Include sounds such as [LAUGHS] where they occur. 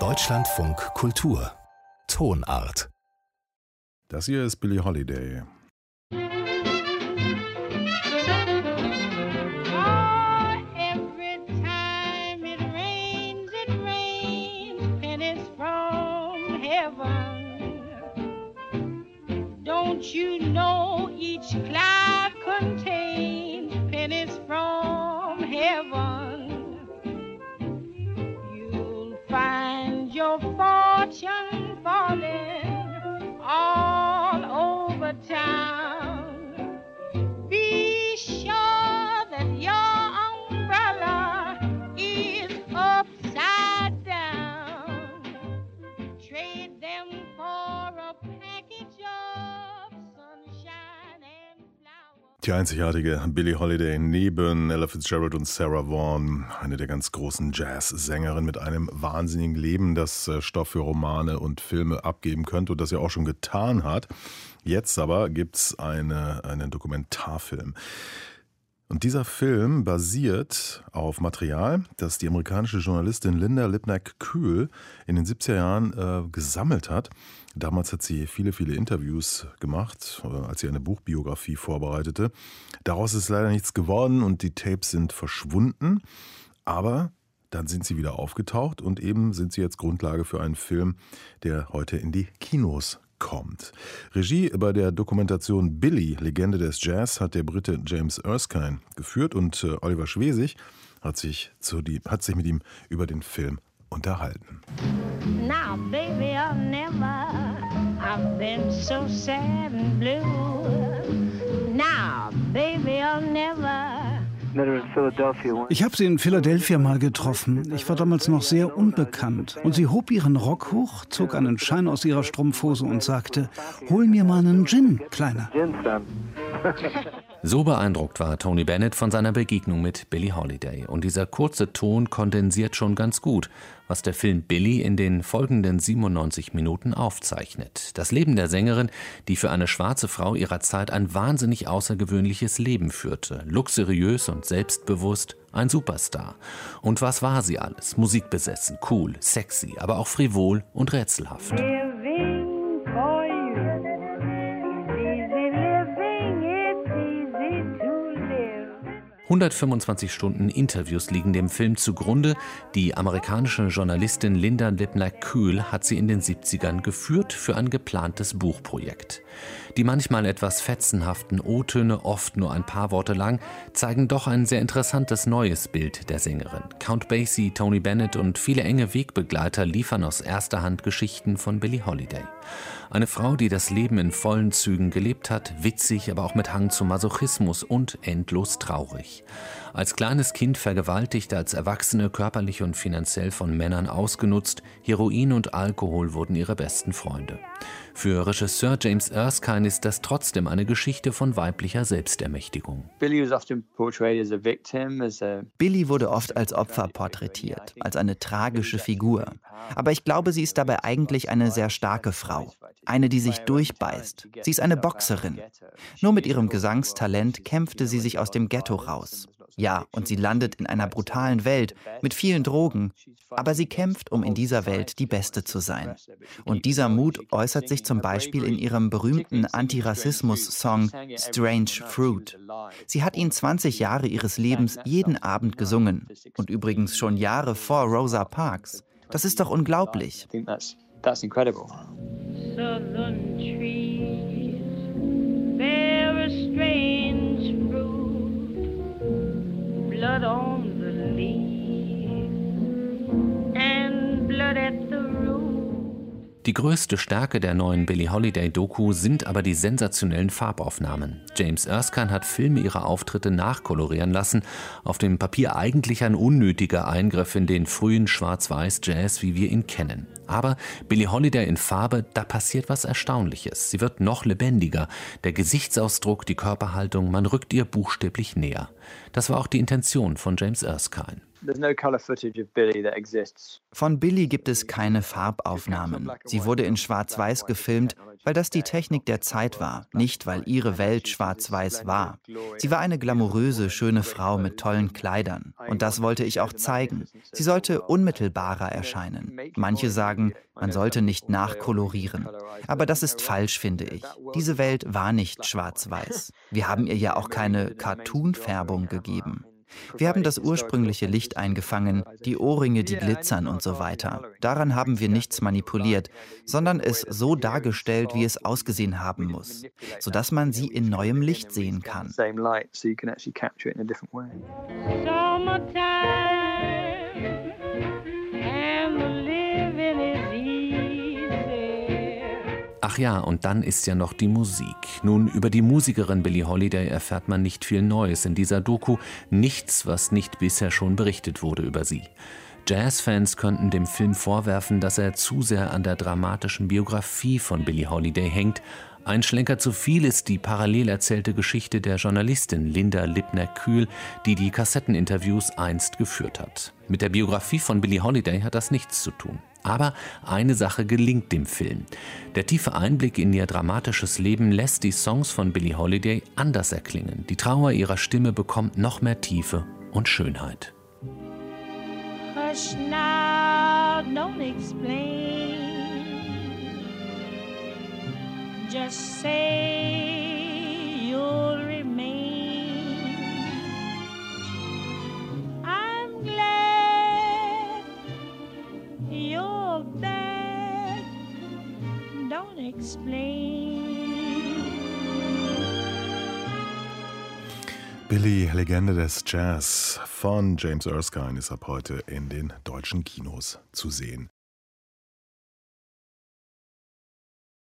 Deutschlandfunk Kultur Tonart Das hier ist Billie Holiday. Oh. Don't you know each cloud contains Die einzigartige Billie Holiday neben Ella Fitzgerald und Sarah Vaughan, eine der ganz großen Jazz-Sängerinnen mit einem wahnsinnigen Leben, das äh, Stoff für Romane und Filme abgeben könnte und das ja auch schon getan hat. Jetzt aber gibt's eine, einen Dokumentarfilm. Und dieser Film basiert auf Material, das die amerikanische Journalistin Linda Lipnack-Kühl in den 70er Jahren äh, gesammelt hat. Damals hat sie viele, viele Interviews gemacht, äh, als sie eine Buchbiografie vorbereitete. Daraus ist leider nichts geworden und die Tapes sind verschwunden. Aber dann sind sie wieder aufgetaucht und eben sind sie jetzt Grundlage für einen Film, der heute in die Kinos kommt. Regie bei der Dokumentation Billy, Legende des Jazz, hat der Brite James Erskine geführt und äh, Oliver Schwesig hat sich, zu die, hat sich mit ihm über den Film unterhalten. Now, baby, I'll never. I've been so sad and blue. Now, baby, I'll never. Ich habe sie in Philadelphia mal getroffen. Ich war damals noch sehr unbekannt. Und sie hob ihren Rock hoch, zog einen Schein aus ihrer Strumpfhose und sagte, hol mir mal einen Gin, Kleiner. [LAUGHS] So beeindruckt war Tony Bennett von seiner Begegnung mit Billie Holiday. Und dieser kurze Ton kondensiert schon ganz gut, was der Film Billie in den folgenden 97 Minuten aufzeichnet. Das Leben der Sängerin, die für eine schwarze Frau ihrer Zeit ein wahnsinnig außergewöhnliches Leben führte. Luxuriös und selbstbewusst, ein Superstar. Und was war sie alles? Musikbesessen, cool, sexy, aber auch frivol und rätselhaft. 125 Stunden Interviews liegen dem Film zugrunde. Die amerikanische Journalistin Linda Lipnack-Kühl hat sie in den 70ern geführt für ein geplantes Buchprojekt. Die manchmal etwas fetzenhaften O-Töne, oft nur ein paar Worte lang, zeigen doch ein sehr interessantes neues Bild der Sängerin. Count Basie, Tony Bennett und viele enge Wegbegleiter liefern aus erster Hand Geschichten von Billie Holiday. Eine Frau, die das Leben in vollen Zügen gelebt hat, witzig, aber auch mit Hang zum Masochismus und endlos traurig. Als kleines Kind vergewaltigt, als Erwachsene körperlich und finanziell von Männern ausgenutzt, Heroin und Alkohol wurden ihre besten Freunde. Für Regisseur James Erskine ist das trotzdem eine Geschichte von weiblicher Selbstermächtigung. Billy wurde oft als Opfer porträtiert, als eine tragische Figur. Aber ich glaube, sie ist dabei eigentlich eine sehr starke Frau. Eine, die sich durchbeißt. Sie ist eine Boxerin. Nur mit ihrem Gesangstalent kämpfte sie sich aus dem Ghetto raus. Ja, und sie landet in einer brutalen Welt mit vielen Drogen. Aber sie kämpft, um in dieser Welt die Beste zu sein. Und dieser Mut äußert sich zum Beispiel in ihrem berühmten Antirassismus-Song Strange Fruit. Sie hat ihn 20 Jahre ihres Lebens jeden Abend gesungen. Und übrigens schon Jahre vor Rosa Parks. Das ist doch unglaublich. That's incredible. Southern trees bear a strange fruit, blood on the leaves and blood at the. Die größte Stärke der neuen Billie Holiday-Doku sind aber die sensationellen Farbaufnahmen. James Erskine hat Filme ihrer Auftritte nachkolorieren lassen. Auf dem Papier eigentlich ein unnötiger Eingriff in den frühen Schwarz-Weiß-Jazz, wie wir ihn kennen. Aber Billie Holiday in Farbe, da passiert was Erstaunliches. Sie wird noch lebendiger. Der Gesichtsausdruck, die Körperhaltung, man rückt ihr buchstäblich näher. Das war auch die Intention von James Erskine. Von Billy gibt es keine Farbaufnahmen. Sie wurde in Schwarz-Weiß gefilmt, weil das die Technik der Zeit war, nicht weil ihre Welt schwarz-weiß war. Sie war eine glamouröse, schöne Frau mit tollen Kleidern. Und das wollte ich auch zeigen. Sie sollte unmittelbarer erscheinen. Manche sagen, man sollte nicht nachkolorieren. Aber das ist falsch, finde ich. Diese Welt war nicht schwarz-weiß. Wir haben ihr ja auch keine Cartoon-Färbung gegeben. Wir haben das ursprüngliche Licht eingefangen, die Ohrringe, die glitzern und so weiter. Daran haben wir nichts manipuliert, sondern es so dargestellt, wie es ausgesehen haben muss, sodass man sie in neuem Licht sehen kann. Ach ja, und dann ist ja noch die Musik. Nun, über die Musikerin Billie Holiday erfährt man nicht viel Neues in dieser Doku, nichts, was nicht bisher schon berichtet wurde über sie. Jazzfans könnten dem Film vorwerfen, dass er zu sehr an der dramatischen Biografie von Billie Holiday hängt. Ein Schlenker zu viel ist die parallel erzählte Geschichte der Journalistin Linda Lipner-Kühl, die die Kassetteninterviews einst geführt hat. Mit der Biografie von Billie Holiday hat das nichts zu tun. Aber eine Sache gelingt dem Film. Der tiefe Einblick in ihr dramatisches Leben lässt die Songs von Billie Holiday anders erklingen. Die Trauer ihrer Stimme bekommt noch mehr Tiefe und Schönheit. Hush now, don't explain. Just say Billy, Legende des Jazz von James Erskine ist ab heute in den deutschen Kinos zu sehen.